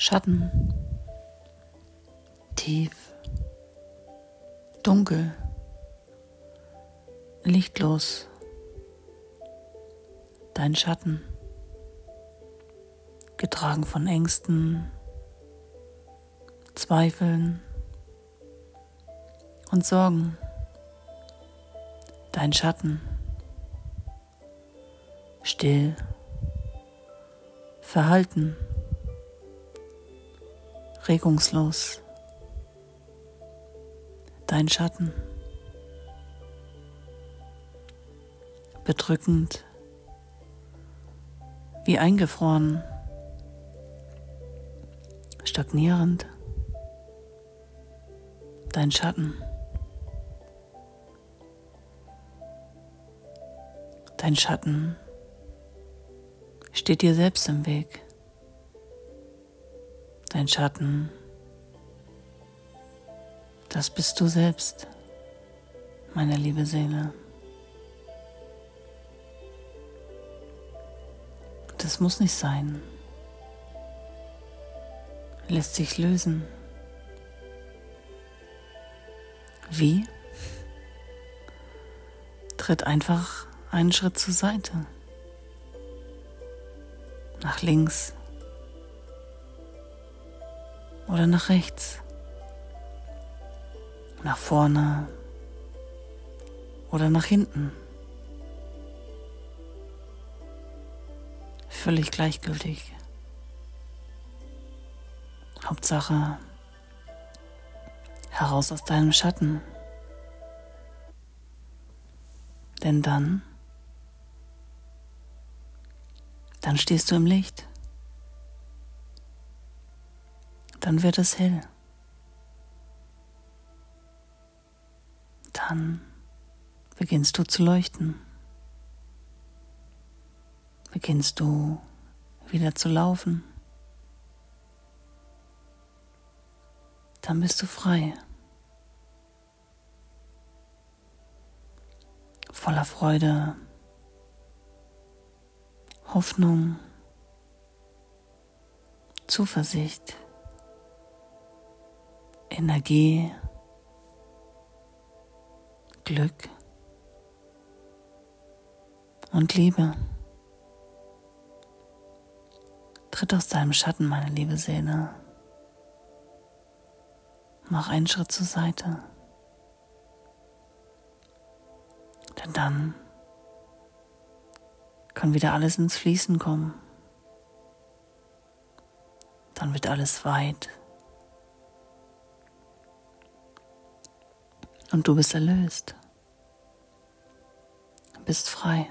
Schatten, tief, dunkel, lichtlos, dein Schatten, getragen von Ängsten, Zweifeln. Und Sorgen, dein Schatten, still, verhalten, regungslos, dein Schatten, bedrückend, wie eingefroren, stagnierend, dein Schatten. Dein Schatten steht dir selbst im Weg. Dein Schatten, das bist du selbst, meine liebe Seele. Das muss nicht sein. Lässt sich lösen. Wie? Tritt einfach einen Schritt zur Seite. Nach links oder nach rechts. Nach vorne oder nach hinten. Völlig gleichgültig. Hauptsache, heraus aus deinem Schatten. Denn dann, dann stehst du im Licht. Dann wird es hell. Dann beginnst du zu leuchten. Beginnst du wieder zu laufen. Dann bist du frei. voller Freude, Hoffnung, Zuversicht, Energie, Glück und Liebe. Tritt aus deinem Schatten, meine liebe Seele. Mach einen Schritt zur Seite. Denn dann kann wieder alles ins Fließen kommen. Dann wird alles weit. Und du bist erlöst. Bist frei.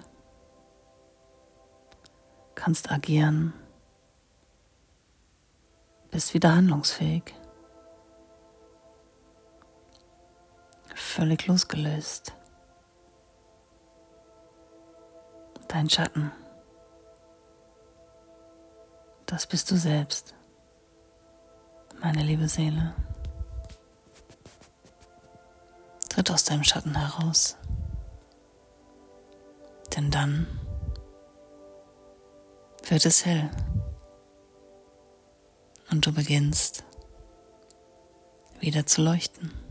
Kannst agieren. Bist wieder handlungsfähig. Völlig losgelöst. dein Schatten. Das bist du selbst, meine liebe Seele. Tritt aus deinem Schatten heraus, denn dann wird es hell und du beginnst wieder zu leuchten.